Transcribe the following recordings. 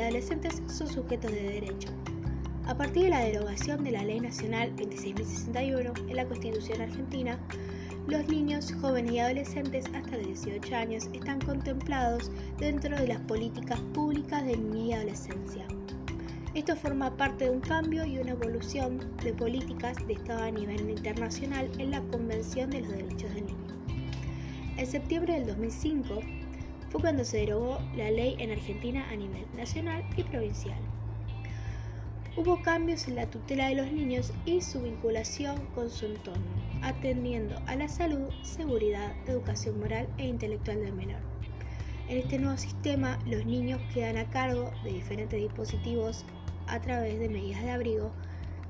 adolescentes son sujetos de derecho. A partir de la derogación de la Ley Nacional 26.061 en la Constitución Argentina, los niños, jóvenes y adolescentes hasta los 18 años están contemplados dentro de las políticas públicas de niñez y adolescencia. Esto forma parte de un cambio y una evolución de políticas de Estado a nivel internacional en la Convención de los Derechos del Niño. En septiembre del 2005 fue cuando se derogó la ley en Argentina a nivel nacional y provincial. Hubo cambios en la tutela de los niños y su vinculación con su entorno, atendiendo a la salud, seguridad, educación moral e intelectual del menor. En este nuevo sistema, los niños quedan a cargo de diferentes dispositivos a través de medidas de abrigo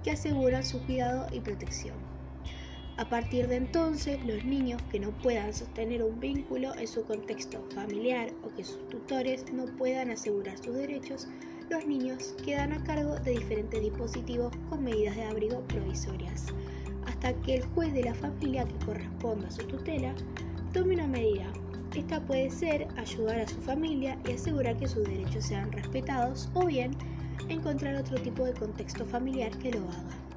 que aseguran su cuidado y protección. A partir de entonces, los niños que no puedan sostener un vínculo en su contexto familiar o que sus tutores no puedan asegurar sus derechos, los niños quedan a cargo de diferentes dispositivos con medidas de abrigo provisorias, hasta que el juez de la familia que corresponda a su tutela tome una medida. Esta puede ser ayudar a su familia y asegurar que sus derechos sean respetados o bien encontrar otro tipo de contexto familiar que lo haga.